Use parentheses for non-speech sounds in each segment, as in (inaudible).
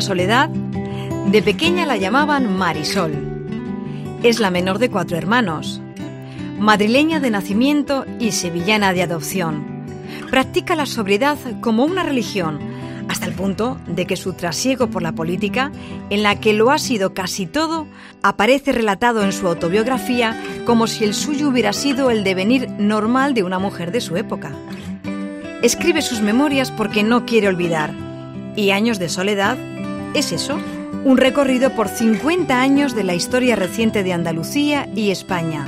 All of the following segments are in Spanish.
Soledad, de pequeña la llamaban Marisol. Es la menor de cuatro hermanos. Madrileña de nacimiento y sevillana de adopción. Practica la sobriedad como una religión, hasta el punto de que su trasiego por la política, en la que lo ha sido casi todo, aparece relatado en su autobiografía como si el suyo hubiera sido el devenir normal de una mujer de su época. Escribe sus memorias porque no quiere olvidar, y Años de Soledad es eso, un recorrido por 50 años de la historia reciente de Andalucía y España,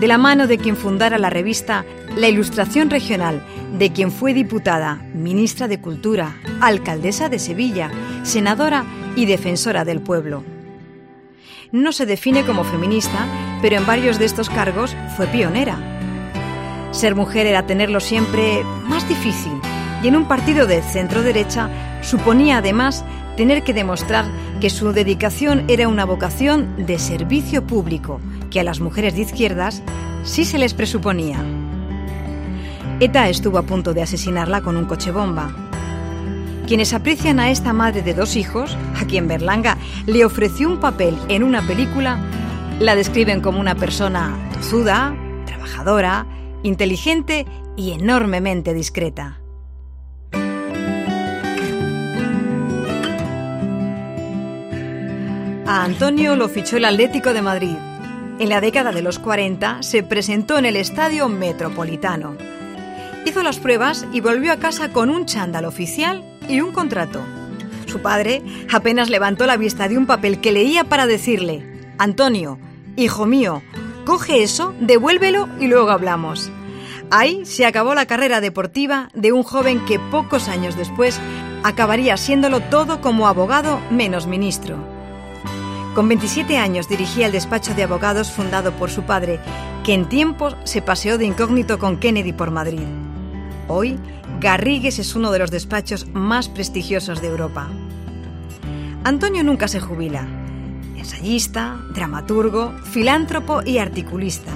de la mano de quien fundara la revista La Ilustración Regional, de quien fue diputada, ministra de Cultura, alcaldesa de Sevilla, senadora y defensora del pueblo. No se define como feminista, pero en varios de estos cargos fue pionera. Ser mujer era tenerlo siempre más difícil y en un partido de centro-derecha suponía además tener que demostrar que su dedicación era una vocación de servicio público, que a las mujeres de izquierdas sí se les presuponía. ETA estuvo a punto de asesinarla con un coche bomba. Quienes aprecian a esta madre de dos hijos, a quien Berlanga le ofreció un papel en una película, la describen como una persona tozuda, trabajadora, inteligente y enormemente discreta. A Antonio lo fichó el Atlético de Madrid. En la década de los 40 se presentó en el Estadio Metropolitano. Hizo las pruebas y volvió a casa con un chándal oficial y un contrato. Su padre apenas levantó la vista de un papel que leía para decirle, Antonio, hijo mío, coge eso, devuélvelo y luego hablamos. Ahí se acabó la carrera deportiva de un joven que pocos años después acabaría siéndolo todo como abogado menos ministro. Con 27 años dirigía el despacho de abogados fundado por su padre, que en tiempos se paseó de incógnito con Kennedy por Madrid. Hoy, Garrigues es uno de los despachos más prestigiosos de Europa. Antonio nunca se jubila. Ensayista, dramaturgo, filántropo y articulista.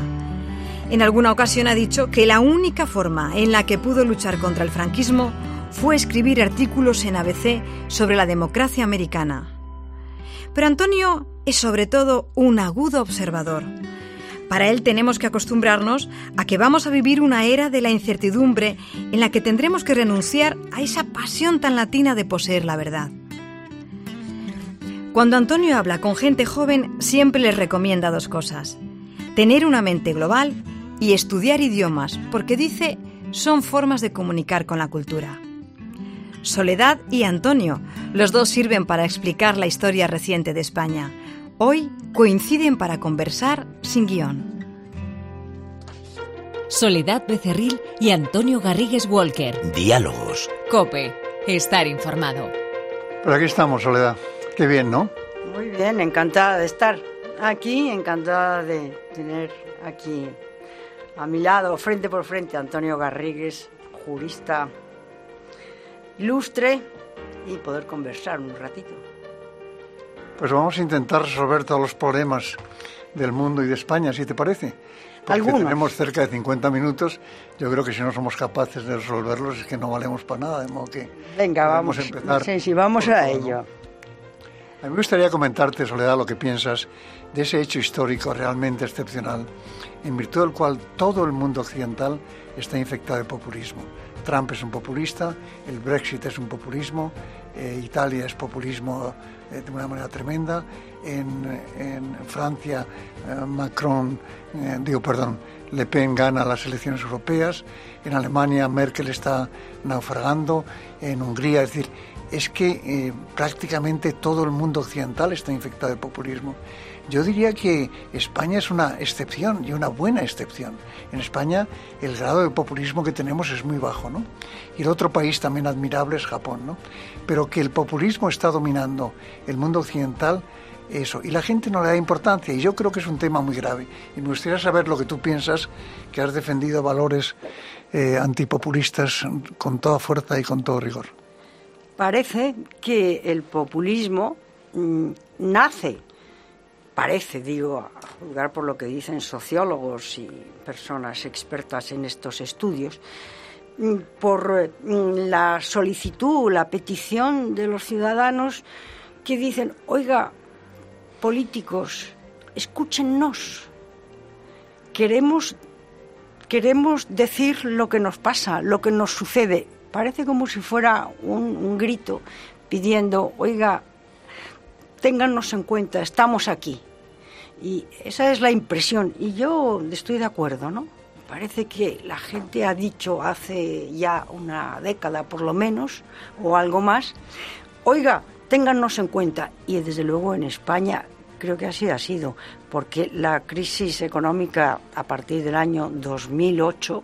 En alguna ocasión ha dicho que la única forma en la que pudo luchar contra el franquismo fue escribir artículos en ABC sobre la democracia americana. Pero Antonio es sobre todo un agudo observador. Para él tenemos que acostumbrarnos a que vamos a vivir una era de la incertidumbre en la que tendremos que renunciar a esa pasión tan latina de poseer la verdad. Cuando Antonio habla con gente joven, siempre les recomienda dos cosas. Tener una mente global y estudiar idiomas, porque dice, son formas de comunicar con la cultura. Soledad y Antonio. Los dos sirven para explicar la historia reciente de España. Hoy coinciden para conversar sin guion. Soledad Becerril y Antonio Garrigues Walker. Diálogos. Cope. Estar informado. Pues aquí estamos, Soledad. Qué bien, ¿no? Muy bien, encantada de estar aquí, encantada de tener aquí a mi lado, frente por frente, Antonio Garrigues, jurista ilustre y poder conversar un ratito. Pues vamos a intentar resolver todos los problemas del mundo y de España, si te parece. Porque tenemos cerca de 50 minutos. Yo creo que si no somos capaces de resolverlos es que no valemos para nada, de modo que Venga, vamos a empezar. Sí, sí, vamos a ello. A mí me gustaría comentarte, Soledad, lo que piensas de ese hecho histórico realmente excepcional, en virtud del cual todo el mundo occidental está infectado de populismo. Trump es un populista, el Brexit es un populismo, eh, Italia es populismo eh, de una manera tremenda, en, Francia eh, Macron, digo perdón, Le Pen gana las elecciones europeas, en Alemania Merkel está naufragando, en Hungría, es decir, es que prácticamente todo el mundo occidental está infectado de populismo. Yo diría que España es una excepción y una buena excepción. En España el grado de populismo que tenemos es muy bajo, ¿no? Y el otro país también admirable es Japón, ¿no? Pero que el populismo está dominando el mundo occidental, eso. Y la gente no le da importancia y yo creo que es un tema muy grave. Y me gustaría saber lo que tú piensas, que has defendido valores eh, antipopulistas con toda fuerza y con todo rigor. Parece que el populismo mm, nace parece, digo, a juzgar por lo que dicen sociólogos y personas expertas en estos estudios, mm, por mm, la solicitud, la petición de los ciudadanos que dicen, oiga, políticos, escúchennos. Queremos, queremos decir lo que nos pasa, lo que nos sucede. Parece como si fuera un, grito pidiendo, oiga, téngannos en cuenta, estamos aquí. Y esa es la impresión. Y yo estoy de acuerdo, ¿no? Parece que la gente ha dicho hace ya una década por lo menos, o algo más, oiga, téngannos en cuenta. Y desde luego en España creo que así ha sido, porque la crisis económica a partir del año 2008,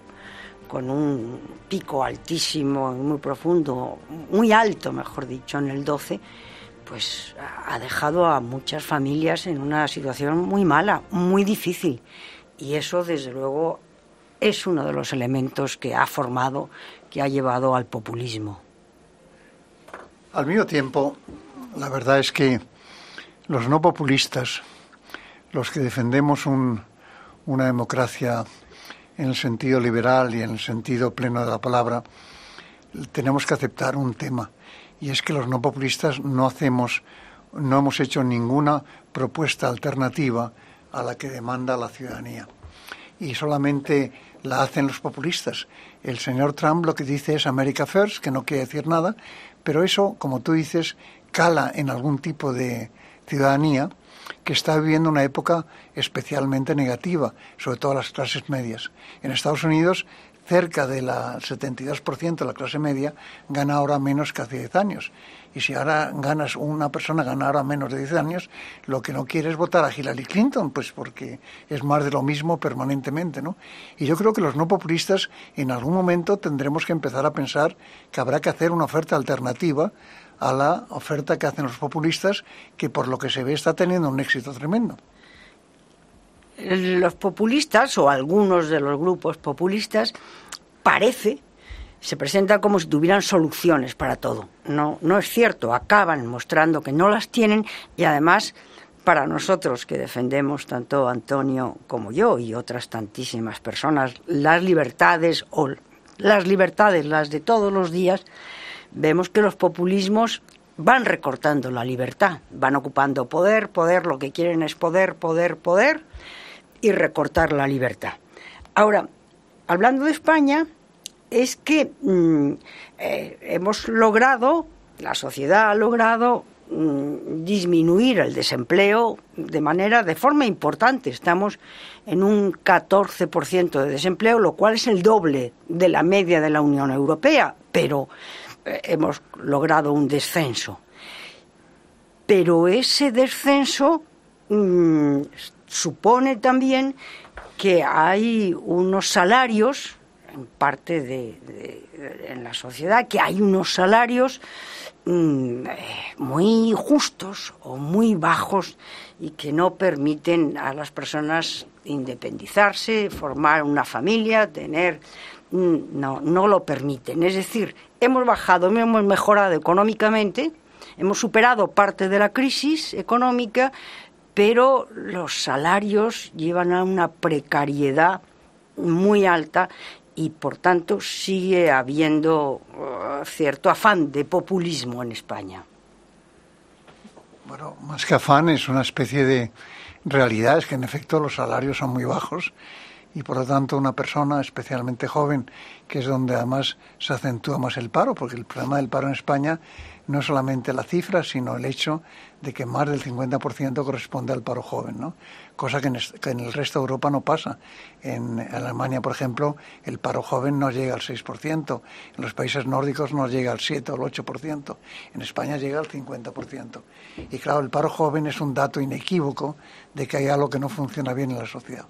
con un pico altísimo, muy profundo, muy alto, mejor dicho, en el 12, pues ha dejado a muchas familias en una situación muy mala, muy difícil. Y eso, desde luego, es uno de los elementos que ha formado, que ha llevado al populismo. Al mismo tiempo, la verdad es que los no populistas, los que defendemos una democracia en el sentido liberal y en el sentido pleno de la palabra, tenemos que aceptar un tema y es que los no populistas no hacemos, no hemos hecho ninguna propuesta alternativa a la que demanda la ciudadanía. Y solamente la hacen los populistas. El señor Trump lo que dice es America First, que no quiere decir nada, pero eso, como tú dices, cala en algún tipo de ciudadanía que está viviendo una época especialmente negativa, sobre todo las clases medias. En Estados Unidos cerca del 72% de la clase media gana ahora menos que hace 10 años. Y si ahora ganas, una persona gana ahora menos de 10 años, lo que no quiere es votar a Hillary Clinton, pues porque es más de lo mismo permanentemente, ¿no? Y yo creo que los no populistas en algún momento tendremos que empezar a pensar que habrá que hacer una oferta alternativa a la oferta que hacen los populistas, que por lo que se ve está teniendo un éxito tremendo los populistas o algunos de los grupos populistas parece se presentan como si tuvieran soluciones para todo. No, no es cierto, acaban mostrando que no las tienen y además para nosotros que defendemos tanto Antonio como yo y otras tantísimas personas las libertades o las libertades, las de todos los días, vemos que los populismos van recortando la libertad, van ocupando poder, poder, lo que quieren es poder, poder, poder y recortar la libertad. Ahora, hablando de España, es que mm, eh, hemos logrado, la sociedad ha logrado mm, disminuir el desempleo de manera, de forma importante. Estamos en un 14% de desempleo, lo cual es el doble de la media de la Unión Europea, pero hemos logrado un descenso. Pero ese descenso mm, supone también que hay unos salarios, en parte de, en la sociedad, que hay unos salarios mm, muy justos o muy bajos y que no permiten a las personas independizarse, formar una familia, tener no, no lo permiten. Es decir, hemos bajado, hemos mejorado económicamente, hemos superado parte de la crisis económica, pero los salarios llevan a una precariedad muy alta y por tanto sigue habiendo uh, cierto afán de populismo en España. Bueno, más que afán es una especie de realidad, es que en efecto los salarios son muy bajos y por lo tanto una persona especialmente joven, que es donde además se acentúa más el paro, porque el problema del paro en España no es solamente la cifra, sino el hecho de que más del 50% corresponde al paro joven, ¿no? Cosa que en, el resto de Europa no pasa. En, Alemania, por ejemplo, el paro joven no llega al 6%, en los países nórdicos no llega al 7 o el 8%, en España llega al 50%. Y claro, el paro joven es un dato inequívoco de que hay algo que no funciona bien en la sociedad.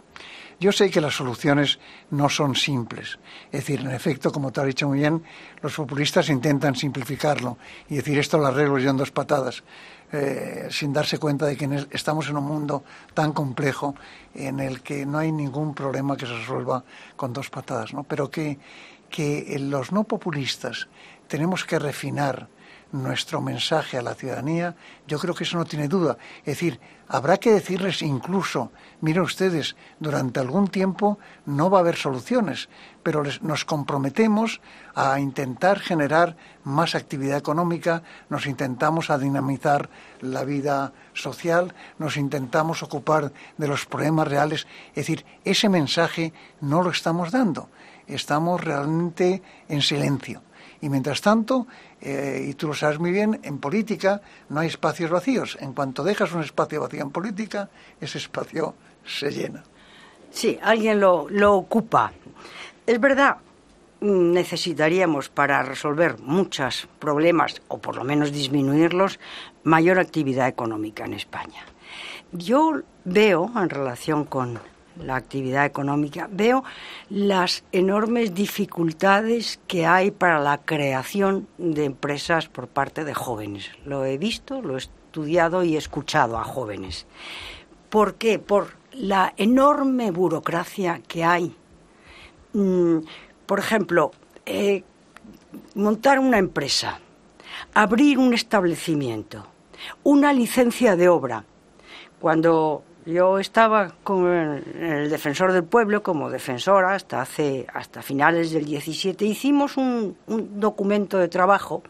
Yo sé que las soluciones no son simples. Es decir, en efecto, como te ha dicho muy bien, los populistas intentan simplificarlo y decir esto lo arreglo yo en dos patadas. Eh, sin darse cuenta de que estamos en un mundo tan complejo en el que no hay ningún problema que se resuelva con dos patadas, ¿no? Pero que, que los no populistas tenemos que refinar nuestro mensaje a la ciudadanía, yo creo que eso no tiene duda. Es decir, habrá que decirles incluso, miren ustedes, durante algún tiempo no va a haber soluciones, pero nos comprometemos a intentar generar más actividad económica, nos intentamos a dinamizar la vida social, nos intentamos ocupar de los problemas reales. Es decir, ese mensaje no lo estamos dando, estamos realmente en silencio. Y mientras tanto, eh, y tú lo sabes muy bien, en política no hay espacios vacíos. En cuanto dejas un espacio vacío en política, ese espacio se llena. Sí, alguien lo, lo ocupa. Es verdad, necesitaríamos para resolver muchos problemas, o por lo menos disminuirlos, mayor actividad económica en España. Yo veo, en relación con la actividad económica, veo las enormes dificultades que hay para la creación de empresas por parte de jóvenes. Lo he visto, lo he estudiado y he escuchado a jóvenes. ¿Por qué? Por la enorme burocracia que hay. Mm, por ejemplo, eh, montar una empresa, abrir un establecimiento, una licencia de obra. Cuando yo estaba con el defensor del pueblo como defensora hasta hace hasta finales del 17 hicimos un, un, documento de trabajo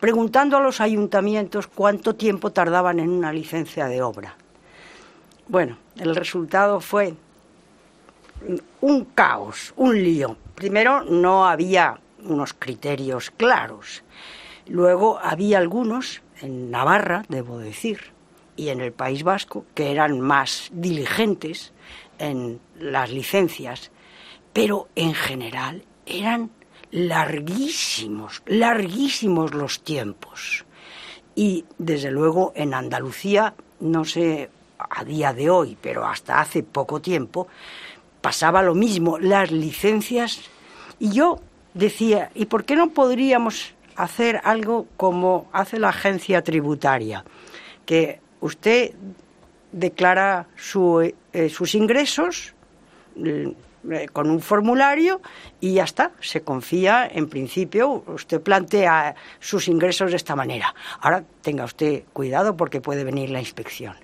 preguntando a los ayuntamientos cuánto tiempo tardaban en una licencia de obra. Bueno, el resultado fue un caos, un lío. Primero no había unos criterios claros. Luego había algunos en Navarra, debo decir, y en el País Vasco, que eran más diligentes en las licencias, pero en general eran larguísimos, larguísimos los tiempos. Y desde luego en Andalucía, no sé a día de hoy, pero hasta hace poco tiempo, pasaba lo mismo, las licencias. Y yo decía, ¿y por qué no podríamos hacer algo como hace la agencia tributaria? Que usted declara eh, sus ingresos eh, con un formulario y ya está, se confía, en principio, usted plantea sus ingresos de esta manera. Ahora tenga usted cuidado porque puede venir la inspección.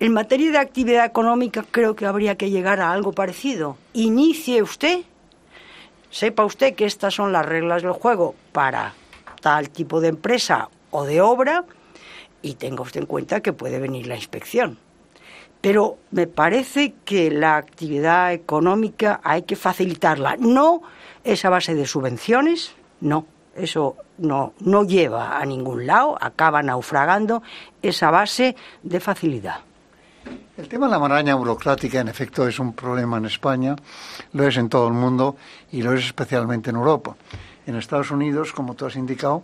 En materia de actividad económica creo que habría que llegar a algo parecido. Inicie usted, sepa usted que estas son las reglas del juego para tal tipo de empresa o de obra, y tenga usted en cuenta que puede venir la inspección. Pero me parece que la actividad económica hay que facilitarla. No esa base de subvenciones, no, eso no, no lleva a ningún lado, acaba naufragando esa base de facilidad. El tema de la maraña burocrática, en efecto, es un problema en España, lo es en todo el mundo y lo es especialmente en Europa. En Estados Unidos, como tú has indicado,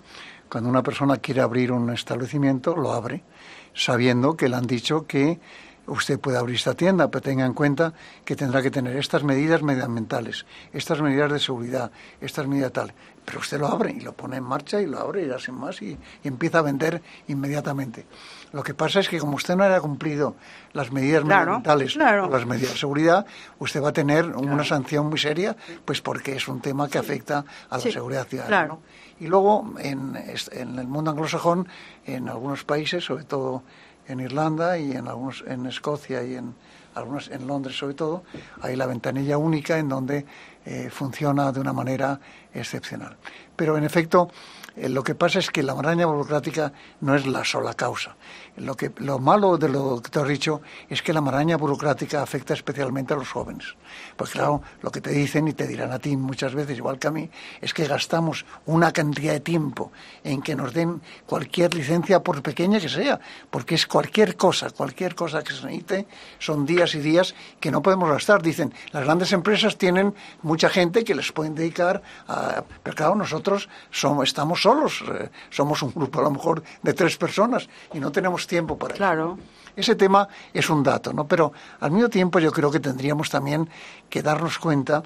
cuando una persona quiere abrir un establecimiento, lo abre, sabiendo que le han dicho que usted puede abrir esta tienda, pero tenga en cuenta que tendrá que tener estas medidas medioambientales, estas medidas de seguridad, estas medidas tal. Pero usted lo abre y lo pone en marcha y lo abre y hace más y, empieza a vender inmediatamente. Lo que pasa es que como usted no haya cumplido las medidas medioambientales o las medidas de seguridad, usted va a tener una sanción muy seria, pues porque es un tema que afecta a la seguridad ciudadana. Y luego, en, en, el mundo anglosajón, en algunos países, sobre todo en Irlanda y en algunos en Escocia y en algunos en Londres sobre todo, hay la ventanilla única en donde eh, funciona de una manera excepcional. Pero en efecto, lo que pasa es que la maraña burocrática no es la sola causa. Lo, que, lo malo de lo que te has dicho es que la maraña burocrática afecta especialmente a los jóvenes. Pues claro, lo que te dicen y te dirán a ti muchas veces, igual que a mí, es que gastamos una cantidad de tiempo en que nos den cualquier licencia, por pequeña que sea, porque es cualquier cosa, cualquier cosa que se necesite, son días y días que no podemos gastar. Dicen, las grandes empresas tienen mucha gente que les pueden dedicar a... Pero claro, nosotros somos, estamos solos, eh, somos un grupo a lo mejor de tres personas y no tenemos tiempo para claro. Ese tema es un dato, ¿no? Pero al mismo tiempo yo creo que tendríamos también que darnos cuenta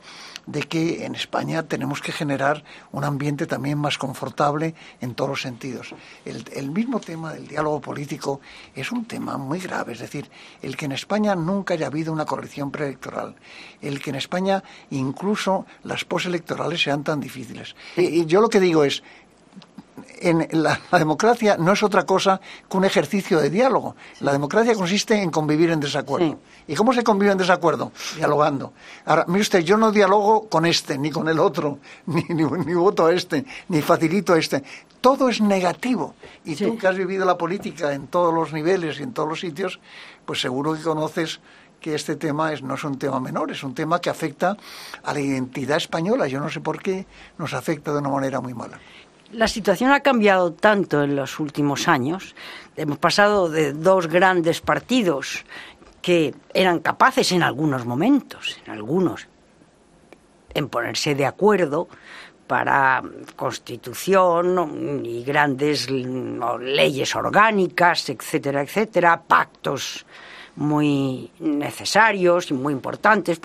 de que en España tenemos que generar un ambiente también más confortable en todos los sentidos. El, el, mismo tema del diálogo político es un tema muy grave, es decir, el que en España nunca haya habido una coalición preelectoral, el que en España incluso las postelectorales sean tan difíciles. Y, y yo lo que digo es, en la, democracia no es otra cosa que un ejercicio de diálogo. La democracia consiste en convivir en desacuerdo. ¿Y cómo se convive en desacuerdo? Dialogando. Ahora, mire usted, yo no dialogo con este, ni con el otro, (laughs) ni, ni, voto a este, ni facilito a este. Todo es negativo. Y tú que has vivido la política en todos los niveles y en todos los sitios, pues seguro que conoces que este tema es, no es un tema menor, es un tema que afecta a la identidad española. Yo no sé por qué nos afecta de una manera muy mala. La situación ha cambiado tanto en los últimos años. Hemos pasado de dos grandes partidos que eran capaces en algunos momentos, en algunos, en ponerse de acuerdo para constitución y grandes leyes orgánicas, etcétera, etcétera, pactos muy necesarios y muy importantes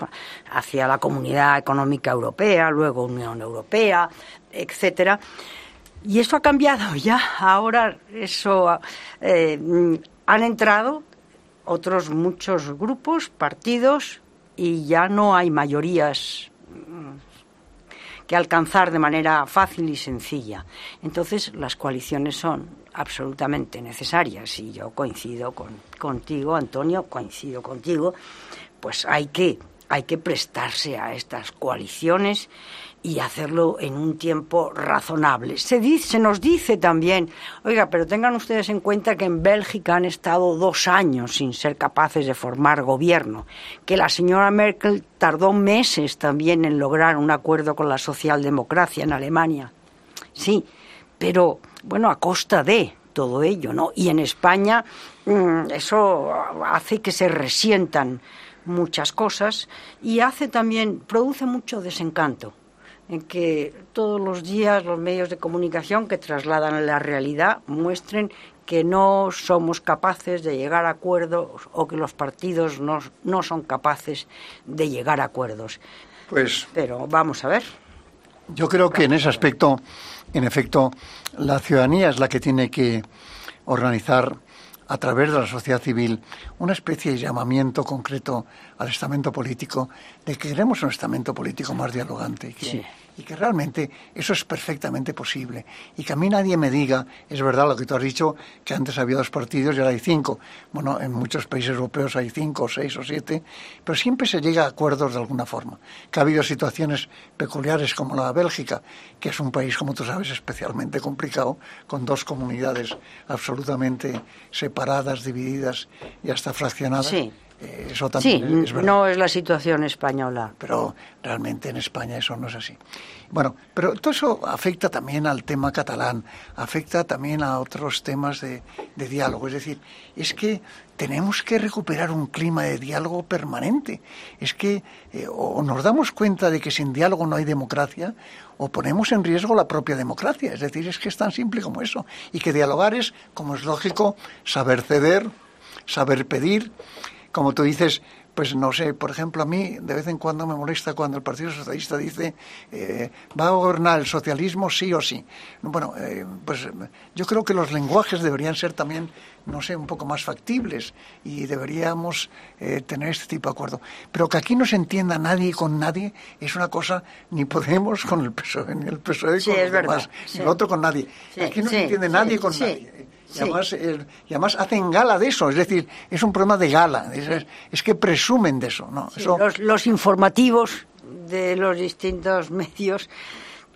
hacia la Comunidad Económica Europea, luego Unión Europea, etcétera. Y eso ha cambiado (laughs) ya. Ahora eso eh, han entrado otros muchos grupos, partidos y ya no hay mayorías mm, que alcanzar de manera fácil y sencilla. Entonces las coaliciones son absolutamente necesarias y yo coincido con, contigo, Antonio, coincido contigo, pues hay que, hay que prestarse a estas coaliciones y hacerlo en un tiempo razonable. Se, dice, se nos dice también, oiga, pero tengan ustedes en cuenta que en Bélgica han estado dos años sin ser capaces de formar gobierno, que la señora Merkel tardó meses también en lograr un acuerdo con la socialdemocracia en Alemania. Sí, pero bueno, a costa de todo ello, ¿no? Y en España mm, eso hace que se resientan muchas cosas y hace también, produce mucho desencanto en que todos los días los medios de comunicación que trasladan la realidad muestren que no somos capaces de llegar a acuerdos o que los partidos no, no son capaces de llegar a acuerdos. Pues. Pero vamos a ver. Yo creo que en ese aspecto, en efecto, la ciudadanía es la que tiene que organizar a través de la sociedad civil una especie de llamamiento concreto al estamento político de que queremos un estamento político más dialogante. Que, y que realmente eso es perfectamente posible. Y que a mí nadie me diga, es verdad lo que tú has dicho, que antes había dos partidos y ahora hay cinco. Bueno, en muchos países europeos hay cinco, o seis o siete, pero siempre se llega a acuerdos de alguna forma. Que ha habido situaciones peculiares como la de Bélgica, que es un país, como tú sabes, especialmente complicado, con dos comunidades absolutamente separadas, divididas y hasta fraccionadas. Eh, eso también sí, no es la situación española. Pero realmente en España eso no es así. Bueno, pero todo eso afecta también al tema catalán, afecta también a otros temas de, diálogo. Es decir, es que tenemos que recuperar un clima de diálogo permanente. Es que eh, o nos damos cuenta de que sin diálogo no hay democracia, o ponemos en riesgo la propia democracia. Es decir, es que es tan simple como eso. Y que dialogar es, como es lógico, saber ceder, saber pedir como tú dices, pues no sé, por ejemplo, a mí de vez en cuando me molesta cuando el Partido Socialista dice eh, va a gobernar el socialismo sí o sí. Bueno, eh, pues yo creo que los lenguajes deberían ser también, no sé, un poco más factibles y deberíamos eh, tener este tipo de acuerdo. Pero que aquí no se entienda nadie con nadie es una cosa, ni Podemos con el PSOE, ni el PSOE con los demás, ni el otro con nadie. aquí no se entiende nadie con nadie. Y, además, hacen gala de eso, es decir, es un problema de gala, es, que presumen de eso. ¿no? Los, informativos de los distintos medios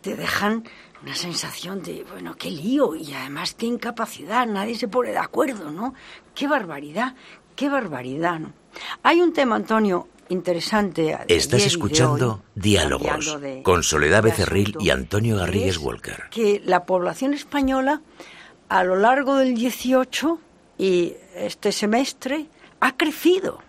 te dejan una sensación de, bueno, qué lío y además qué incapacidad, nadie se pone de acuerdo, ¿no? Qué barbaridad, qué barbaridad, ¿no? Hay un tema, Antonio, interesante. Estás escuchando Diálogos con Soledad Becerril y Antonio Garrigues Walker. Que la población española a lo largo del 18 y este semestre ha crecido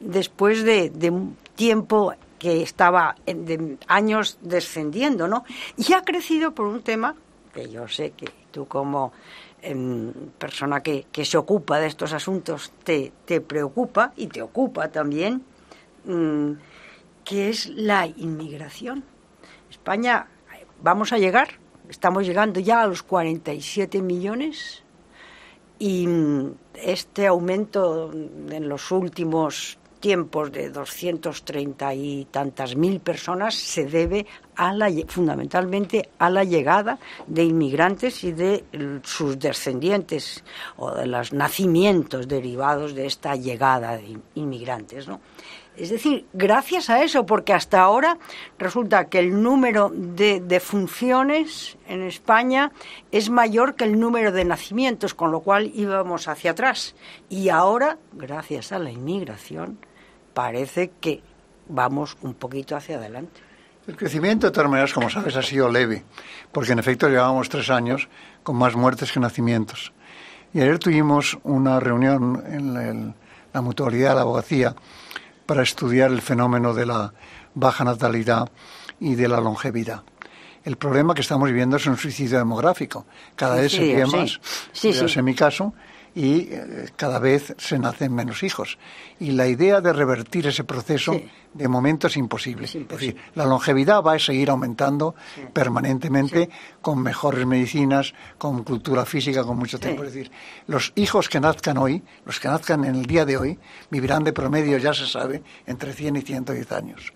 después de, un tiempo que estaba de años descendiendo, ¿no? Y ha crecido por un tema que yo sé que tú como em, persona que, se ocupa de estos asuntos te, te preocupa y te ocupa también, mm, que es la inmigración. España, vamos a llegar Estamos llegando ya a los 47 millones y este aumento en los últimos tiempos de 230 y tantas mil personas se debe fundamentalmente a la llegada de inmigrantes y de sus descendientes o de los nacimientos derivados de esta llegada de inmigrantes, ¿no? Es decir, gracias a eso, porque hasta ahora resulta que el número de, de, funciones en España es mayor que el número de nacimientos, con lo cual íbamos hacia atrás. Y ahora, gracias a la inmigración, parece que vamos un poquito hacia adelante. El crecimiento, de todas maneras, como sabes, ha sido leve, porque en efecto llevábamos tres años con más muertes que nacimientos. Y ayer tuvimos una reunión en la mutualidad de la abogacía para estudiar el fenómeno de la baja natalidad y de la longevidad. El problema que estamos viviendo es un suicidio demográfico. Cada vez se vive más. Sí, sí. en mi caso y eh, cada vez se nacen menos hijos. Y la idea de revertir ese proceso de momento es imposible. es decir, la longevidad va a seguir aumentando permanentemente con mejores medicinas, con cultura física, con mucho tiempo. Es decir, los hijos que nazcan hoy, los que nazcan en el día de hoy, vivirán de promedio, ya se sabe, entre 100 y 110 años.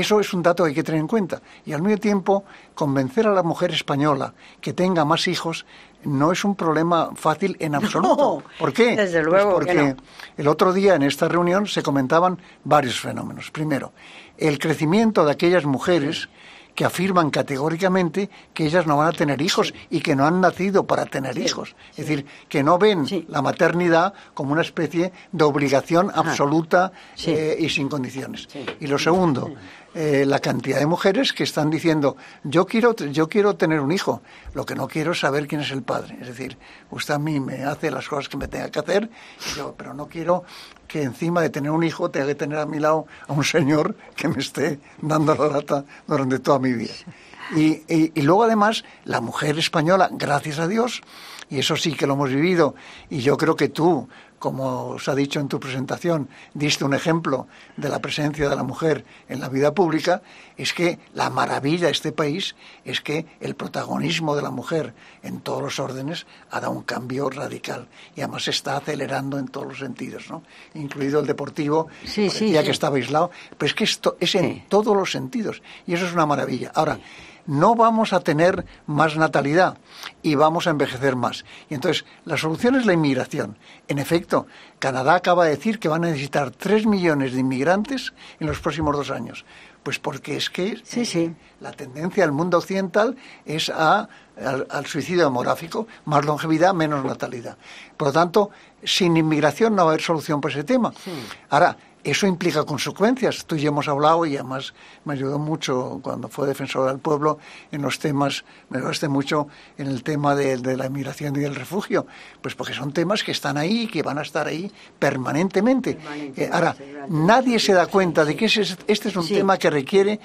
Eso es un dato que hay que tener en cuenta. Y al mismo tiempo, convencer a la mujer española que tenga más hijos no es un problema fácil en (laughs) absoluto. ¿Por qué? Desde luego. Pues porque el otro día en esta reunión se comentaban varios fenómenos. Primero, el crecimiento de aquellas mujeres que afirman categóricamente que ellas no van a tener hijos y que no han nacido para tener hijos. Es decir, que no ven la maternidad como una especie de obligación absoluta eh, y sin condiciones. Y lo segundo, eh, la cantidad de mujeres que están diciendo yo quiero yo quiero tener un hijo lo que no quiero es saber quién es el padre. Es decir usted a mí me hace las cosas que me tenga que hacer yo pero no quiero que encima de tener un hijo tenga que tener a mi lado a un señor que me esté dando la lata durante toda mi vida. Y, y luego además la mujer española gracias a Dios y eso sí que lo hemos vivido y yo creo que tú como os ha dicho en tu presentación, diste un ejemplo de la presencia de la mujer en la vida pública, es que la maravilla de este país es que el protagonismo de la mujer en todos los órdenes ha dado un cambio radical y además se está acelerando en todos los sentidos, ¿no? incluido el deportivo, ya que estaba aislado, pero es que esto es en todos los sentidos y eso es una maravilla. Ahora, no vamos a tener más natalidad y vamos a envejecer más. Y entonces, la solución es la inmigración. En efecto, Canadá acaba de decir que van a necesitar 3 millones de inmigrantes en los próximos dos años. Pues porque es que la tendencia del mundo occidental es a, al, suicidio demográfico, más longevidad, menos natalidad. Por lo tanto, sin inmigración no va a haber solución para ese tema. Ahora, eso implica consecuencias. Tú y yo hemos hablado y además me ayudó mucho cuando fue defensor del pueblo en los temas, me ayudaste mucho en el tema de, la inmigración y del refugio, pues porque son temas que están ahí y que van a estar ahí permanentemente. Eh, ahora, nadie se da cuenta de que este es un tema que requiere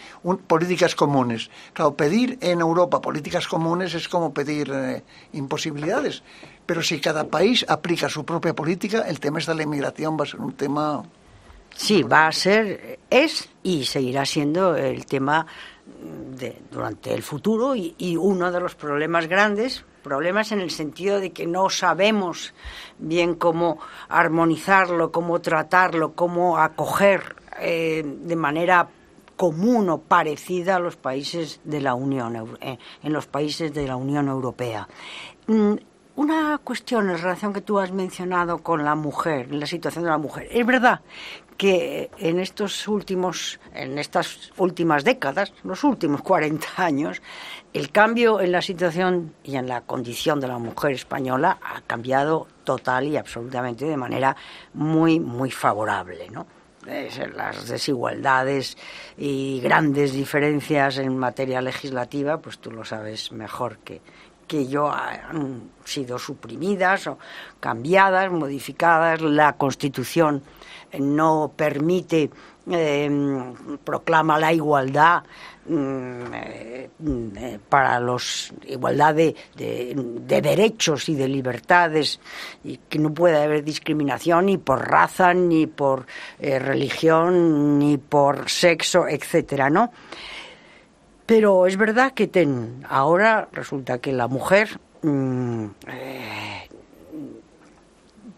políticas comunes. Claro, pedir en Europa políticas comunes es como pedir eh, imposibilidades. Pero si cada país aplica su propia política, el tema de la inmigración va a ser un tema Sí, va a ser, es y seguirá siendo el tema de, durante el futuro y, uno de los problemas grandes, problemas en el sentido de que no sabemos bien cómo armonizarlo, cómo tratarlo, cómo acoger eh, de manera común o parecida a los países de la Unión, eh, en los países de la Unión Europea. Mm, una cuestión en relación que tú has mencionado con la mujer, la situación de la mujer. Es verdad que en estos últimos, en estas últimas décadas, los últimos 40 años, el cambio en la situación y en la condición de la mujer española ha cambiado total y absolutamente de manera muy, muy favorable, ¿no? las desigualdades y grandes diferencias en materia legislativa, pues tú lo sabes mejor que, que yo han sido suprimidas o cambiadas, modificadas. La Constitución no permite, em, proclama la igualdad mm, eh, para los igualdad de, derechos y de libertades y que no puede haber discriminación ni por raza ni por eh, religión ni por sexo etcétera no pero es verdad que ten, ahora resulta que la mujer mm, eh,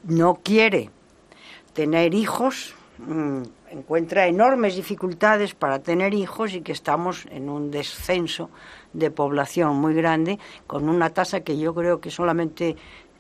no quiere tener hijos mm, encuentra enormes dificultades para tener hijos y que estamos en un descenso de población muy grande, con una tasa que yo creo que solamente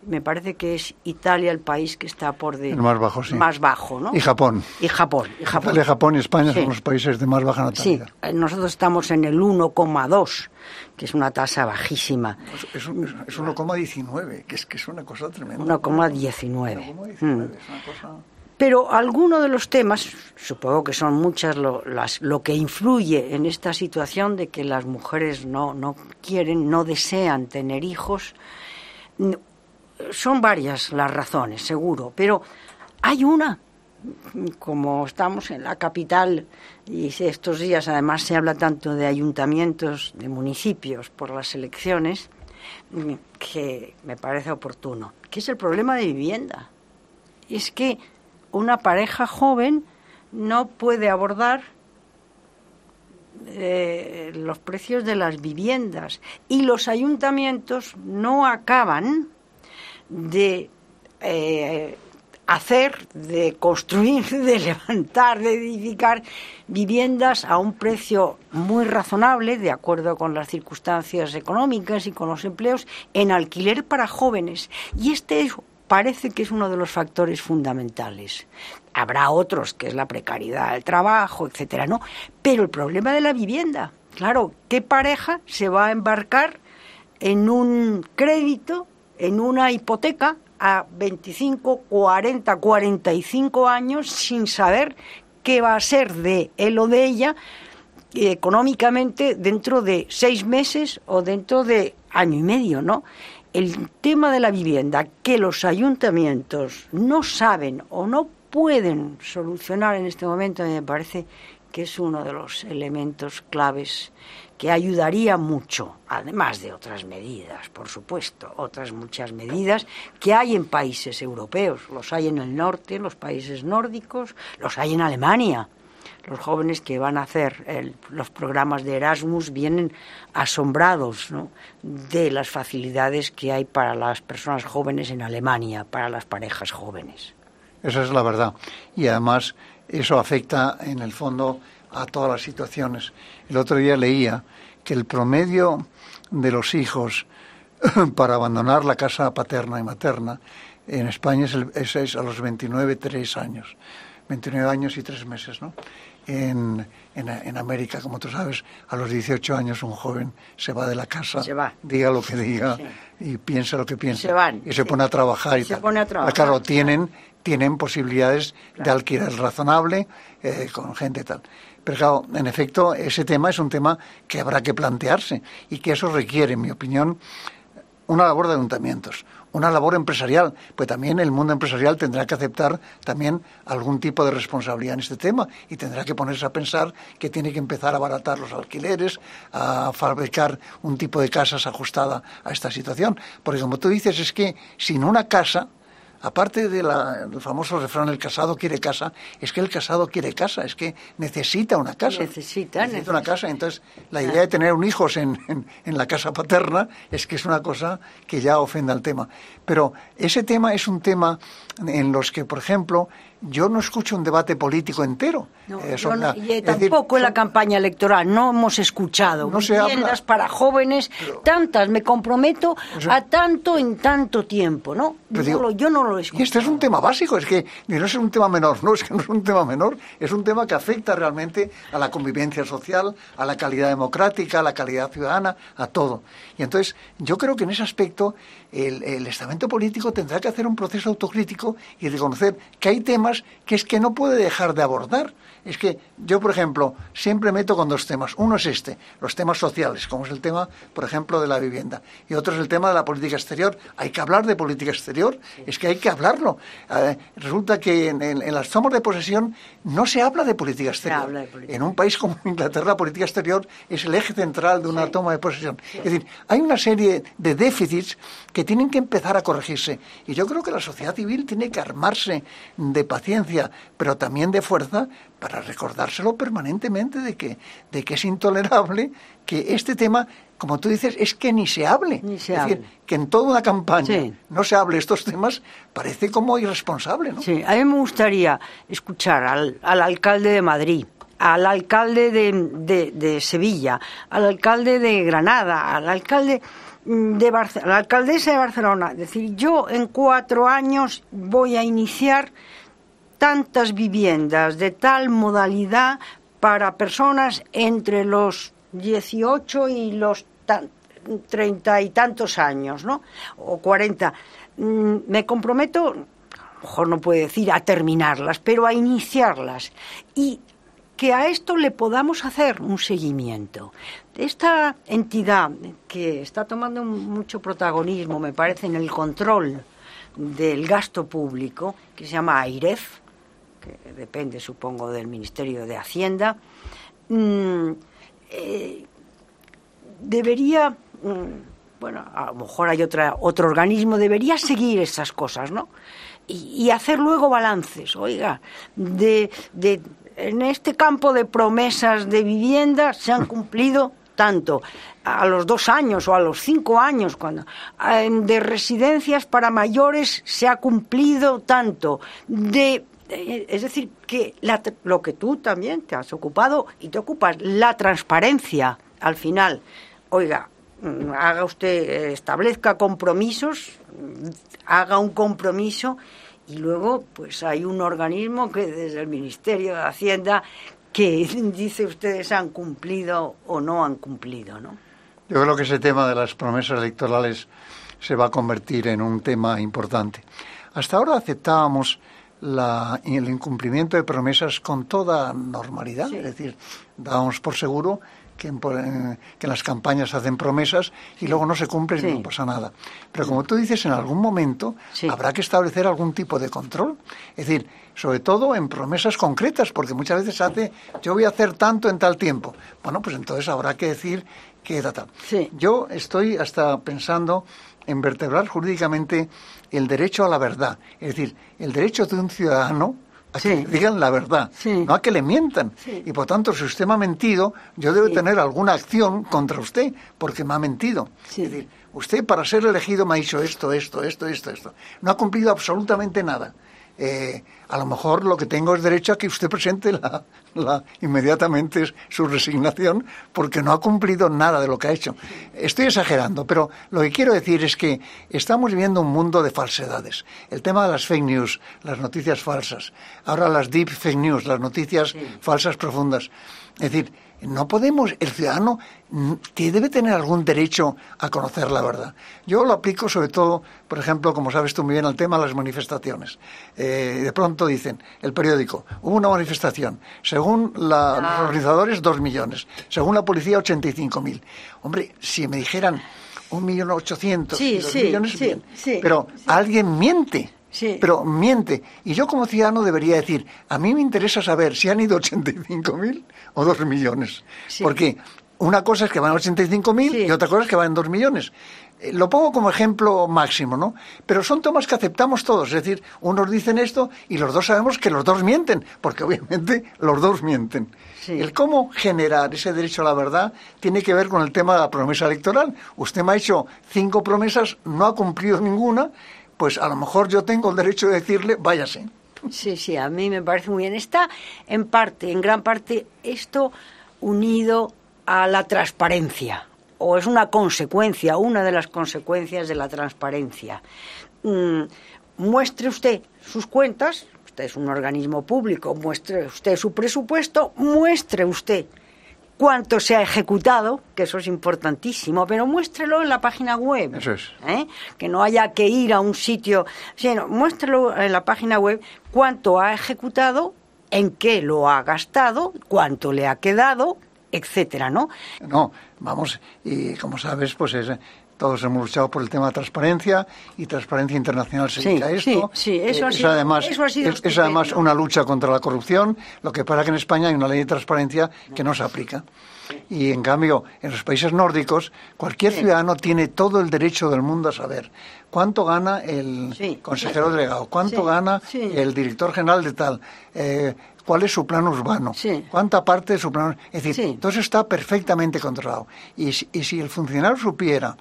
me parece que es Italia el país que está por de más bajo, sí. más bajo, ¿no? Y Japón. Y Japón. Y Japón. Italia, Japón y España son los países de más baja natalidad. Sí, eh, nosotros estamos en el 1,2, que es una tasa bajísima. Pues es, es 1,19, que es que es una cosa tremenda. 1,19. 1,19 mm. cosa... Pero alguno de los temas, supongo que son muchas lo, las, lo que influye en esta situación de que las mujeres no, no quieren, no desean tener hijos, son varias las razones, seguro, pero hay una, como estamos en la capital y estos días además se habla tanto de ayuntamientos, de municipios por las elecciones, que me parece oportuno, que es el problema de vivienda. Es que una pareja joven no puede abordar eh, los precios de las viviendas y los ayuntamientos no acaban de eh, hacer, de construir, (laughs) de levantar, de edificar viviendas a un precio muy razonable, de acuerdo con las circunstancias económicas y con los empleos, en alquiler para jóvenes. Y este es parece que es uno de los factores fundamentales. Habrá otros, que es la precariedad del trabajo, etcétera, ¿no? Pero el problema de la vivienda, claro, ¿qué pareja se va a embarcar en un crédito, en una hipoteca a 25, 40, 45 años sin saber qué va a ser de él o de ella económicamente dentro de seis meses o dentro de año y medio, ¿no? el tema de la vivienda que los ayuntamientos no saben o no pueden solucionar en este momento me parece que es uno de los elementos claves que ayudaría mucho, además de otras medidas, por supuesto, otras muchas medidas que hay en países europeos, los hay en el norte, los países nórdicos, los hay en Alemania, los jóvenes que van a hacer los programas de Erasmus vienen asombrados de las facilidades que hay para las personas jóvenes en Alemania, para las parejas jóvenes. Esa es la verdad. Y además eso afecta en el fondo a todas las situaciones. El otro día leía que el promedio de los hijos (clears throat) para abandonar la casa paterna y materna en España es, es a los 29, 3 años. 29 años y 3 meses, ¿no? en, en, América, como tú sabes, a los 18 años un joven se va de la casa, diga lo que diga y piensa lo que piensa. y se pone a trabajar y se Pone a trabajar. Claro, tienen, tienen posibilidades de alquiler razonable eh, con gente tal. Pero claro, en efecto, ese tema es un tema que habrá que plantearse y que eso requiere, en mi opinión, una labor de ayuntamientos, una labor empresarial, pues también el mundo empresarial tendrá que aceptar también algún tipo de responsabilidad en este tema y tendrá que ponerse a pensar que tiene que empezar a abaratar los alquileres, a fabricar un tipo de casas ajustada a esta situación. Porque como tú dices, es que sin una casa, aparte del famoso refrán el casado quiere casa, es que el casado quiere casa, es que necesita una casa. Necesita, necesita una casa. Entonces, la idea de tener un hijo en, en, la casa paterna es que es una cosa que ya ofende al tema. Pero ese tema es un tema en los que, por ejemplo, yo no escucho un debate político entero. Eh, y tampoco en la campaña electoral no hemos escuchado no viviendas para jóvenes, tantas, me comprometo a tanto en tanto tiempo, ¿no? Yo, no lo he escuchado. Y este es un tema básico, es que no es un tema menor, no es que no es un tema menor, es un tema que afecta realmente a la convivencia social, a la calidad democrática, a la calidad ciudadana, a todo. Y entonces, yo creo que en ese aspecto el, el estamento político tendrá que hacer un proceso autocrítico y reconocer que hay temas que es que no puede dejar de abordar. Es que yo, por ejemplo, siempre meto con dos temas. Uno es este, los temas sociales, como es el tema, por ejemplo, de la vivienda. Y otro es el tema de la política exterior. Hay que hablar de política exterior, es que hay que hablarlo. Eh, resulta que en, las tomas de posesión no se habla de política exterior. En un país como Inglaterra, la política exterior es el eje central de una toma de posesión. Es decir, hay una serie de déficits que tienen que empezar a corregirse. Y yo creo que la sociedad civil tiene que armarse de paciencia, pero también de fuerza para recordárselo permanentemente de que, de que es intolerable que este tema como tú dices, es que ni se hable. Ni se es hable. decir, que en toda una campaña no se hable estos temas parece como irresponsable, ¿no? Sí, a mí me gustaría escuchar al, alcalde de Madrid, al alcalde de, de, Sevilla, al alcalde de Granada, al alcalde de Barcelona, la alcaldesa de Barcelona. Es decir, yo en cuatro años voy a iniciar tantas viviendas de tal modalidad para personas entre los 18 y los treinta y tantos años, ¿no? O 40. Mm, me comprometo, a lo mejor no puedo decir a terminarlas, pero a iniciarlas. Y que a esto le podamos hacer un seguimiento. Esta entidad que está tomando mucho protagonismo, me parece, en el control del gasto público, que se llama AIREF, que depende, supongo, del Ministerio de Hacienda, mm, eh, debería, mm, bueno, a lo mejor hay otra, otro organismo, debería seguir esas cosas, ¿no? Y, hacer luego balances, oiga, de, de, en este campo de promesas de vivienda se han cumplido tanto a los dos años o a los cinco años, cuando de residencias para mayores se ha cumplido tanto, de es decir, que lo que tú también te has ocupado y te ocupas, la transparencia al final. Oiga, mm, haga usted, establezca compromisos, haga un compromiso y luego pues hay un organismo que desde el Ministerio de Hacienda que (laughs) dice ustedes han cumplido o no han cumplido, ¿no? Yo creo que ese tema de las promesas electorales se va a convertir en un tema importante. Hasta ahora aceptábamos el incumplimiento de promesas con toda normalidad. Es decir, dábamos por seguro que en, las campañas hacen promesas y luego no se cumplen y no pasa nada. Pero como tú dices, en algún momento habrá que establecer algún tipo de control. Es decir, sobre todo en promesas concretas, porque muchas veces se hace, yo voy a hacer tanto en tal tiempo. Bueno, pues entonces habrá que decir que tal. Yo estoy hasta pensando en vertebrar jurídicamente el derecho a la verdad, es decir, el derecho de un ciudadano a que digan la verdad, no a que le mientan. Y por tanto, si usted me ha mentido, yo debo tener alguna acción contra usted porque me ha mentido. Es decir, usted para ser elegido me ha dicho esto, esto, esto, esto, esto. No ha cumplido absolutamente nada. Eh, a lo mejor lo que tengo es derecho a que usted presente la, la, inmediatamente su resignación porque no ha cumplido nada de lo que ha hecho. Estoy exagerando, pero lo que quiero decir es que estamos viviendo un mundo de falsedades. El tema de las fake news, las noticias falsas, ahora las deep fake news, las noticias falsas profundas. Es decir, no podemos, el ciudadano debe tener algún derecho a conocer la verdad. Yo lo aplico sobre todo, por ejemplo, como sabes tú muy bien, al tema de las manifestaciones. Eh, de pronto dicen, el periódico, hubo una manifestación, según la, los organizadores, dos millones, según la policía, ochenta y cinco mil. Hombre, si me dijeran un millón ochocientos, dos millones, bien. pero alguien miente. Pero miente. Y yo como ciudadano debería decir, a mí me interesa saber si han ido 85.000 o 2 millones. Porque una cosa es que van a 85.000 y otra cosa es que van 2 millones. Eh, lo pongo como ejemplo máximo, ¿no? Pero son temas que aceptamos todos. Es decir, unos dicen esto y los dos sabemos que los dos mienten, porque obviamente los dos mienten. El cómo generar ese derecho a la verdad tiene que ver con el tema de la promesa electoral. Usted me ha hecho cinco promesas, no ha cumplido ninguna pues a lo mejor yo tengo el derecho de decirle, váyase. Sí, sí, a mí me parece muy bien. Está en parte, en gran parte, esto unido a la transparencia, o es una consecuencia, una de las consecuencias de la transparencia. Mm, muestre usted sus cuentas, usted es un organismo público, muestre usted su presupuesto, muestre usted cuánto se ha ejecutado, que eso es importantísimo, pero muéstrelo en la página web. Eso es. ¿eh? Que no haya que ir a un sitio, sino muéstrelo en la página web cuánto ha ejecutado, en qué lo ha gastado, cuánto le ha quedado, etcétera, ¿no? No, vamos, y como sabes, pues es todos hemos luchado por el tema de transparencia y transparencia internacional se sí, esto. Sí, eso, ha sido, además, es, además una lucha contra la corrupción. Lo que pasa que en España hay una ley de transparencia que no se aplica. Y en cambio, en los países nórdicos, cualquier ciudadano tiene todo el derecho del mundo a saber cuánto gana el consejero delegado, cuánto gana el director general de tal, eh, cuál es su plan urbano, cuánta parte de su plan... Es decir, todo eso está perfectamente controlado. Y, y si el funcionario supiera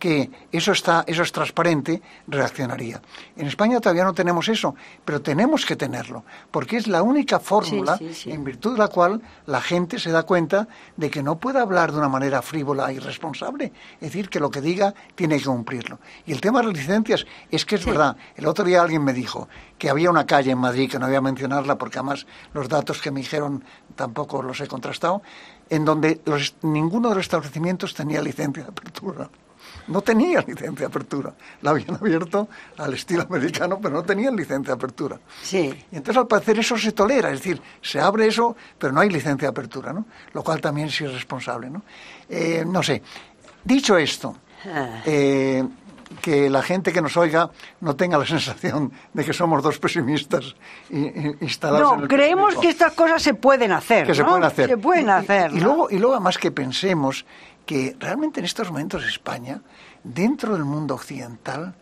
que eso está, eso es transparente, reaccionaría. En España todavía no tenemos eso, pero tenemos que tenerlo, porque es la única fórmula en virtud de la cual la gente se da cuenta de que no puede hablar de una manera frívola y irresponsable, es decir, que lo que diga tiene que cumplirlo. Y el tema de las licencias es que es verdad. El otro día alguien me dijo que había una calle en Madrid, que no voy a mencionarla porque además los datos que me dijeron tampoco los he contrastado, en donde ninguno de los establecimientos tenía licencia de apertura no tenían licencia de apertura. La habían abierto al estilo americano, pero no tenían licencia de apertura. Sí. Y entonces al parecer eso se tolera, es decir, se abre eso, pero no hay licencia de apertura, ¿no? Lo cual también es irresponsable, ¿no? Eh, no sé. Dicho esto, ah. eh, que la gente que nos oiga no tenga la (laughs) sensación de que somos dos pesimistas instalados no, creemos que estas cosas se pueden hacer. Que se pueden hacer. Se pueden hacer. Y, luego, y luego, además, que pensemos que realmente en estos momentos España, dentro del mundo occidental,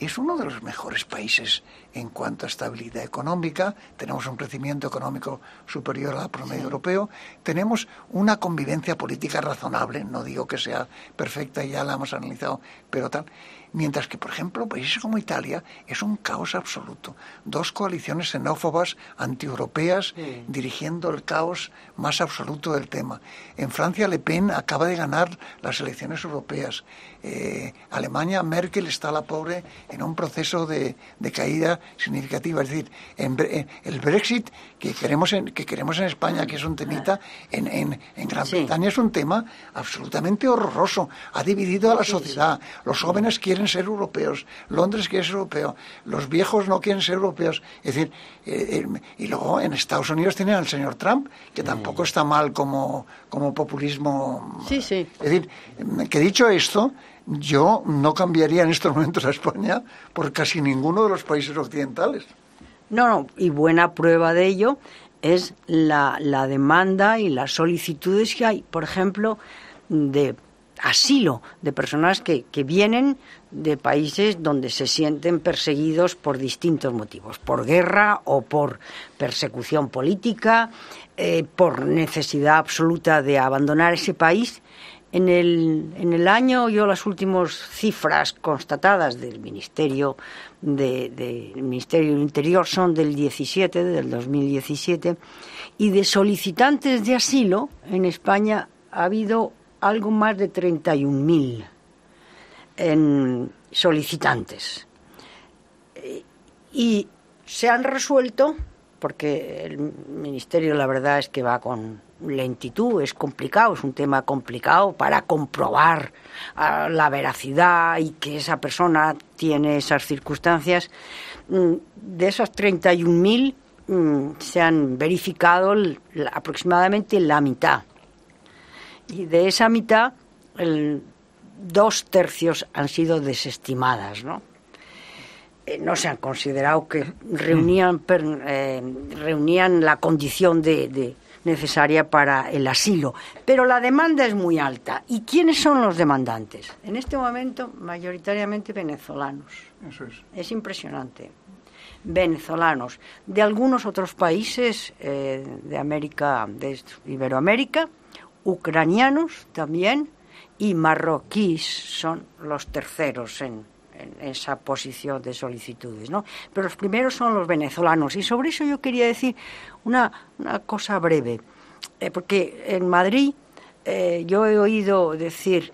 es uno de los mejores países en cuanto a estabilidad económica, tenemos un crecimiento económico superior al promedio europeo, tenemos una convivencia política razonable, no digo que sea perfecta, ya la hemos analizado, pero tal. Mientras que, por ejemplo, países como Italia es un caos absoluto. Dos coaliciones xenófobas antieuropeas dirigiendo el caos más absoluto del tema. En Francia, Le Pen acaba de ganar las elecciones europeas. Eh, Alemania, Merkel está la pobre en un proceso de, caída significativa. Es decir, en, el Brexit que queremos en, que queremos en España, que es un temita, en, en, Gran Bretaña es un tema absolutamente horroroso. Ha dividido a la sociedad. Los jóvenes quieren ser europeos, Londres quiere ser europeo, los viejos no quieren ser europeos. Es decir, eh, eh, y luego en Estados Unidos tienen al señor Trump, que tampoco está mal como, como populismo. Sí, sí. Es decir, que dicho esto, yo no cambiaría en estos momentos a España por casi ninguno de los países occidentales. No, no, y buena prueba de ello es la, la demanda y las solicitudes que hay, por ejemplo, de asilo de personas que, que vienen de países donde se sienten perseguidos por distintos motivos, por guerra o por persecución política, eh, por necesidad absoluta de abandonar ese país. En el, en el año, yo las últimas cifras constatadas del Ministerio, de, Ministerio del Interior son del 17, del 2017, y de solicitantes de asilo en España ha habido algo más de 31.000 en solicitantes. Y se han resuelto, porque el Ministerio la verdad es que va con lentitud, es complicado, es un tema complicado para comprobar ah, la veracidad y que esa persona tiene esas circunstancias. Mm, de esas 31.000 mm, se han verificado aproximadamente la mitad y de esa mitad, el, dos tercios han sido desestimadas, ¿no? Eh, no se han considerado que reunían, eh, reunían la condición de, necesaria para el asilo. Pero la demanda es muy alta. ¿Y quiénes son los demandantes? En este momento, mayoritariamente venezolanos. Eso es. Es impresionante. Venezolanos. De algunos otros países eh, de América, de Iberoamérica, ucranianos también y marroquíes son los terceros en, esa posición de solicitudes, ¿no? Pero los primeros son los venezolanos y sobre eso yo quería decir una, cosa breve, eh, porque en Madrid eh, yo he oído decir,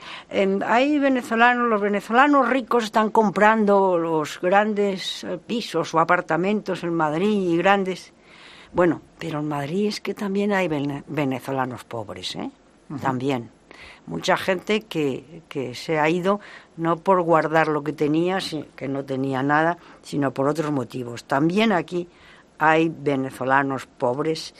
hay venezolanos, los venezolanos ricos están comprando los grandes eh, pisos o apartamentos en Madrid y grandes bueno, pero en Madrid es que también hay venezolanos pobres, ¿eh? También. Mucha gente que, que se ha ido no por guardar lo que tenía, que no tenía nada, sino por otros motivos. También aquí hay venezolanos pobres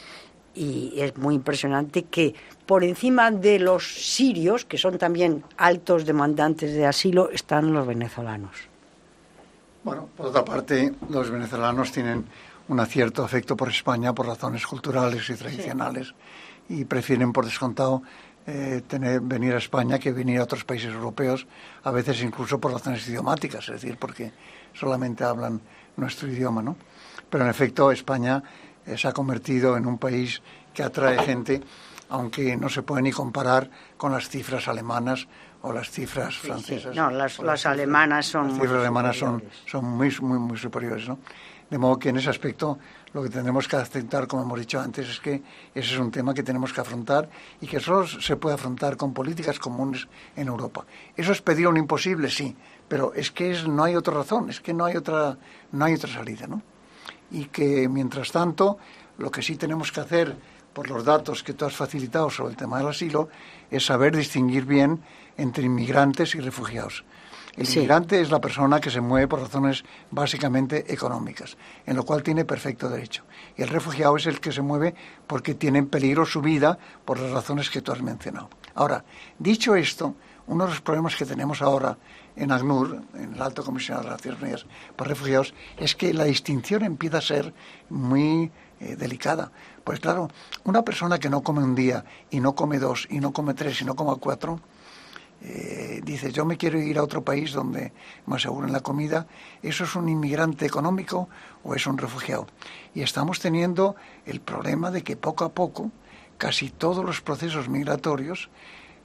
y es muy impresionante que por encima de los sirios, que son también altos demandantes de asilo, están los venezolanos. Bueno, por otra parte, los venezolanos tienen un cierto afecto por España por razones culturales y tradicionales y prefieren por descontado eh, tener, venir a España que venir a otros países europeos, a veces incluso por razones idiomáticas, es decir, porque solamente hablan nuestro idioma, ¿no? Pero en efecto España eh, se ha convertido en un país que atrae gente, aunque no se puede ni comparar con las cifras alemanas o las cifras francesas. No, las, alemanas son las cifras alemanas son, son muy, muy, muy superiores, ¿no? De modo que en ese aspecto lo que tenemos que aceptar, como hemos dicho antes, es que ese es un tema que tenemos que afrontar y que solo se puede afrontar con políticas comunes en Europa. ¿Eso es pedir un imposible? Sí, pero es que no hay otra razón, es que no hay otra, no hay otra salida, ¿no? Y que, mientras tanto, lo que sí tenemos que hacer, por los datos que tú has facilitado sobre el tema del asilo, es saber distinguir bien entre inmigrantes y refugiados. El inmigrante es la persona que se mueve por razones básicamente económicas, en lo cual tiene perfecto derecho. Y el refugiado es el que se mueve porque tiene en peligro su vida por las razones que tú has mencionado. Ahora, dicho esto, uno de los problemas que tenemos ahora en ACNUR, en el Alto Comisionado de las Naciones Unidas para Refugiados, es que la distinción empieza a ser muy eh, delicada. Pues claro, una persona que no come un día y no come dos y no come tres y no come cuatro, eh, dice yo me quiero ir a otro país donde me aseguren la comida, ¿eso es un inmigrante económico o es un refugiado? Y estamos teniendo el problema de que poco a poco casi todos los procesos migratorios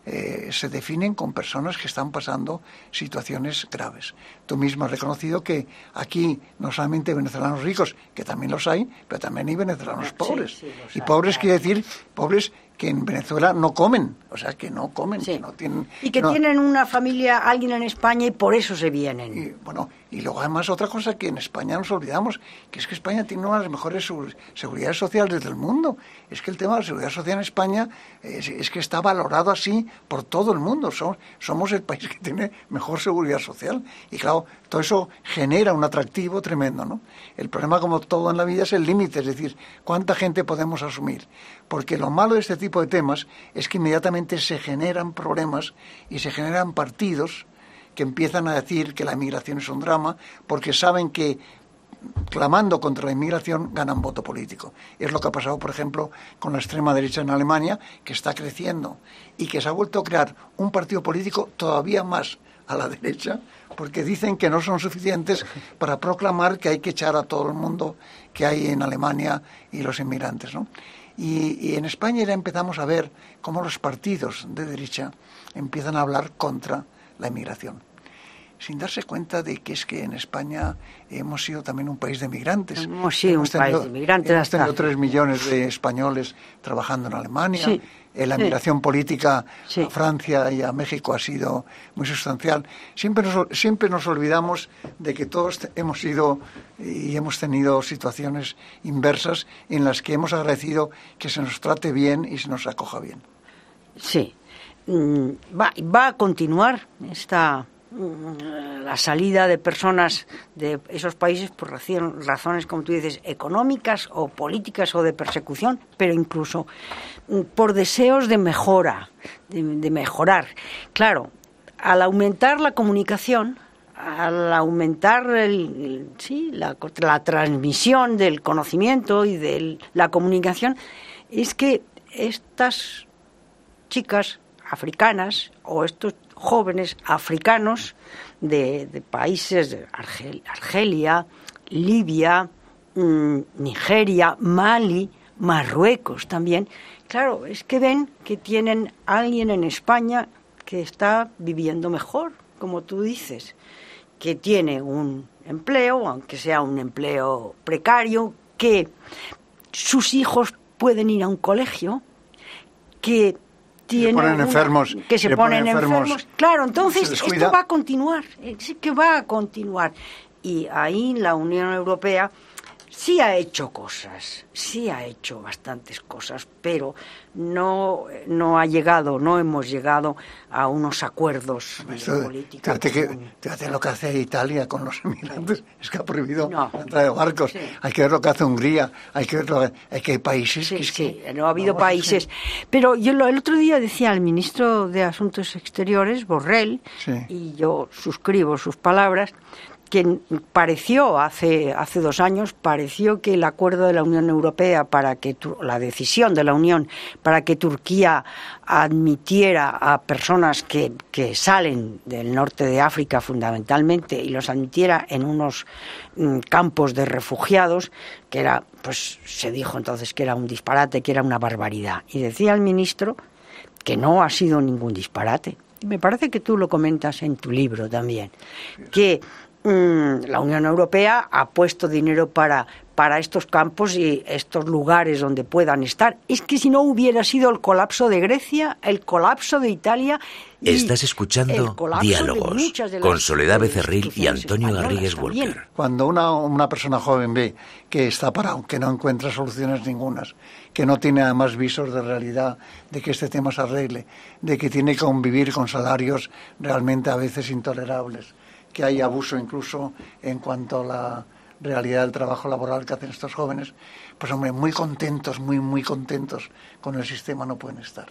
eh, se definen con personas que están pasando situaciones graves. Tú mismo has reconocido que aquí no solamente venezolanos ricos, que también los hay, pero también hay venezolanos pobres. y pobres quiere decir pobres que en Venezuela no comen, o sea, que no comen, que no tienen... Y que tienen una familia, alguien en España y por eso se vienen. Y, bueno, y luego además otra cosa que en España nos olvidamos, que es que España tiene una de las mejores seguridades sociales del mundo. Es que el tema de la seguridad social en España es, que está valorado así por todo el mundo. Somos, somos el país que tiene mejor seguridad social. Y claro, todo eso genera un atractivo tremendo, ¿no? El problema, como todo en la vida, es el límite, es decir, cuánta gente podemos asumir. Porque lo malo de este tipo de temas es que inmediatamente se generan problemas y se generan partidos que empiezan a decir que la inmigración es un drama porque saben que clamando contra la inmigración ganan voto político. Es lo que ha pasado, por ejemplo, con la extrema derecha en Alemania, que está creciendo y que se ha vuelto a crear un partido político todavía más a la (laughs) derecha, porque dicen que no son suficientes para proclamar que hay que echar a todo el mundo que hay en Alemania y los inmigrantes. ¿no? Y, en España ya empezamos a ver cómo los partidos de derecha empiezan a hablar contra la inmigración sin darse cuenta de que es que en España hemos sido también un país de migrantes. Hemos sido un país de migrantes. Hemos tenido tres millones de españoles trabajando en Alemania. Eh, la migración política a Francia y a México ha sido muy sustancial. Siempre nos, siempre nos olvidamos de que todos hemos sido y hemos tenido situaciones inversas en las que hemos agradecido que se nos trate bien y se nos acoja bien. Sí. Mm, va, va a continuar esta la salida de personas de esos países por razones, como tú dices, económicas o políticas o de persecución, pero incluso mm, por deseos de mejora, de, mejorar. Claro, al aumentar la comunicación, al aumentar el, sí, la, la, transmisión del conocimiento y de la comunicación, es que estas chicas africanas o estos jóvenes africanos de, países de Argelia, Libia, mm, Nigeria, Mali, Marruecos también. Claro, es que ven que tienen alguien en España que está viviendo mejor, como tú dices, que tiene un empleo, aunque sea un empleo precario, que sus hijos pueden ir a un colegio, que se ponen enfermos, que se, ponen, enfermos. Claro, entonces esto va a continuar, sí que va a continuar. Y ahí la Unión Europea sí ha hecho cosas, sí ha hecho bastantes cosas, pero no, no ha llegado, no hemos llegado a unos acuerdos políticos. Fíjate, lo que hace Italia con los inmigrantes, es que ha prohibido la entrada de barcos. Hay que ver lo que hace Hungría, hay que ver lo que, hay que hay países. Sí, sí, no ha habido países. Pero yo el otro día decía al ministro de Asuntos Exteriores, Borrell, y yo suscribo sus palabras, que pareció hace, hace dos años, pareció que el acuerdo de la Unión Europea para que la decisión de la Unión para que Turquía admitiera a personas que, que salen del norte de África fundamentalmente y los admitiera en unos mm, campos de refugiados, que era, pues se dijo entonces que era un disparate, que era una barbaridad. Y decía el ministro que no ha sido ningún disparate. Me parece que tú lo comentas en tu libro también, que la Unión Europea ha puesto dinero para, para estos campos y estos lugares donde puedan estar. Es que si no hubiera sido el colapso de Grecia, el colapso de Italia. Estás escuchando Diálogos con Soledad Becerril y Antonio Garrigues Walker. Cuando una, una persona joven ve que está parado, que no encuentra soluciones ningunas, que no tiene además visos de realidad de que este tema se arregle, de que tiene que convivir con salarios realmente a veces intolerables que hay abuso incluso en cuanto a la realidad del trabajo laboral que hacen estos jóvenes, pues hombre, muy contentos, muy, muy contentos con el sistema no pueden estar.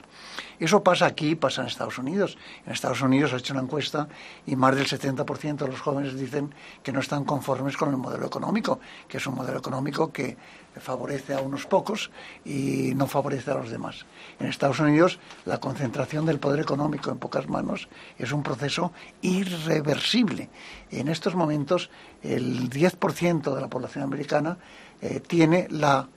Eso pasa aquí, pasa en Estados Unidos. En Estados Unidos ha hecho una encuesta y más del 70% de los jóvenes dicen que no están conformes con el modelo económico, que es un modelo económico que favorece a unos pocos y no favorece a los demás. En Estados Unidos la concentración del poder económico en pocas manos es un proceso irreversible. En estos momentos el 10% de la población americana eh, tiene la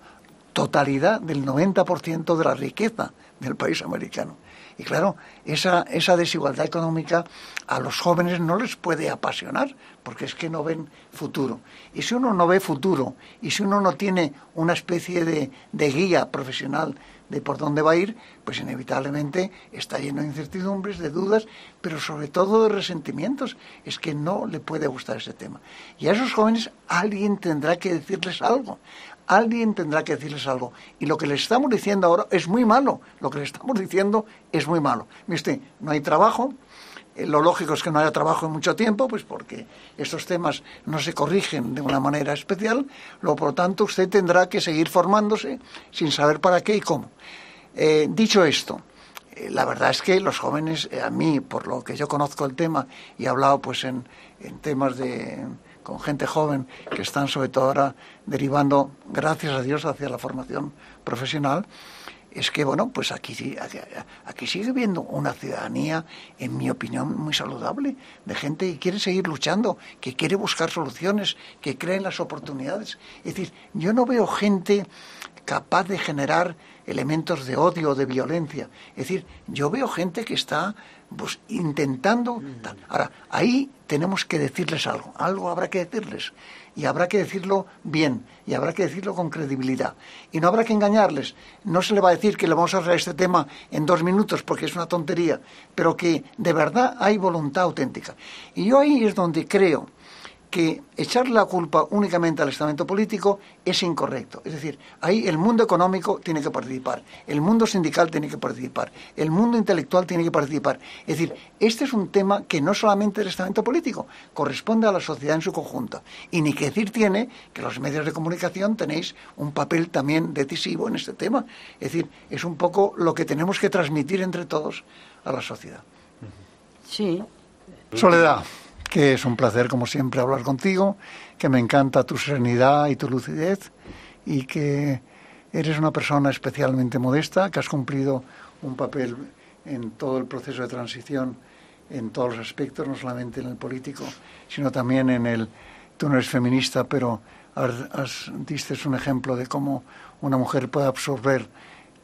totalidad del 90% de la riqueza del país americano. Y claro, esa, esa desigualdad económica a los jóvenes no les puede apasionar, porque es que no ven futuro. Y si uno no ve futuro, y si uno no tiene una especie de, de guía profesional de por dónde va a ir, pues inevitablemente está lleno de incertidumbres, de dudas, pero sobre todo de resentimientos. Es que no le puede gustar ese tema. Y a esos jóvenes alguien tendrá que decirles algo alguien tendrá que decirles algo. Y lo que les estamos diciendo ahora es muy malo. Lo que les estamos diciendo es muy malo. Mire no hay trabajo. Eh, lo lógico es que no haya trabajo en mucho tiempo, pues porque estos temas no se corrigen de una manera especial. Lo por lo tanto, usted tendrá que seguir formándose sin saber para qué y cómo. Eh, dicho esto, eh, la verdad es que los jóvenes, a mí, por lo que yo conozco el tema y he hablado pues en temas de con gente joven que están sobre todo ahora derivando, gracias a Dios, hacia la formación profesional, es que, bueno, pues aquí, aquí sigue habiendo una ciudadanía, en mi opinión, muy saludable, de gente que quiere seguir luchando, que quiere buscar soluciones, que cree en las oportunidades. Es decir, yo no veo gente capaz de generar elementos de odio de violencia. Es decir, yo veo gente que está pues, intentando... Ahora, ahí tenemos que decirles algo, algo habrá que decirles. Y habrá que decirlo bien, y habrá que decirlo con credibilidad. Y no habrá que engañarles. No se le va a decir que le vamos a hablar este tema en dos minutos porque es una tontería, pero que de verdad hay voluntad auténtica. Y yo ahí es donde creo que echar la culpa únicamente al estamento político es incorrecto. Es decir, ahí el mundo económico tiene que participar, el mundo sindical tiene que participar, el mundo intelectual tiene que participar. Es decir, este es un tema que no solamente el estamento político, corresponde a la sociedad en su conjunto. Y ni que decir tiene que los medios de comunicación tenéis un papel también decisivo en este tema. Es decir, es un poco lo que tenemos que transmitir entre todos a la sociedad. Sí. Soledad que es un placer, como siempre, hablar contigo, que me encanta tu serenidad y tu lucidez y que eres una persona especialmente modesta, que has cumplido un papel en todo el proceso de transición en todos los aspectos, no solamente en el político, sino también en el... Tú no eres feminista, pero has, diste un ejemplo de cómo una mujer puede absorber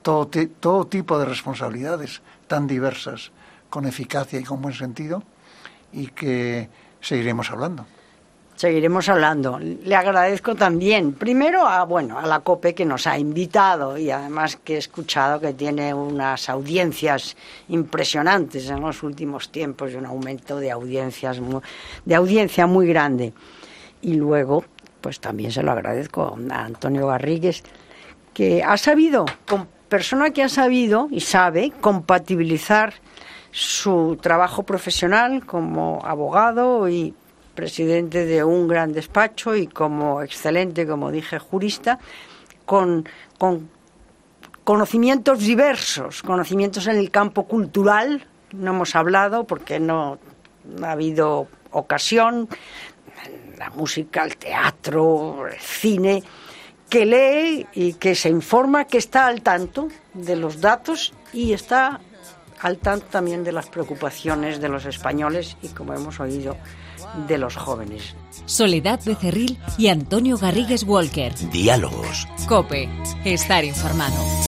todo, todo tipo de responsabilidades tan diversas con eficacia y con buen sentido y que seguiremos hablando. Seguiremos hablando. Le agradezco también, primero a bueno a la COPE que nos ha invitado y además que he escuchado que tiene unas audiencias impresionantes en los últimos tiempos y un aumento de audiencias de audiencia muy grande. Y luego, pues también se lo agradezco a Antonio Garrigues que ha sabido, persona que ha sabido y sabe compatibilizar su trabajo profesional como abogado y presidente de un gran despacho y como excelente, como dije, jurista, con, con conocimientos diversos, conocimientos en el campo cultural, no hemos hablado porque no ha habido ocasión, la música, el teatro, el cine, que lee y que se informa, que está al tanto de los datos y está al tanto también de las preocupaciones de los españoles y, como hemos oído, de los jóvenes. Soledad Becerril y Antonio Garrigues Walker. Diálogos. Cope. Estar informado.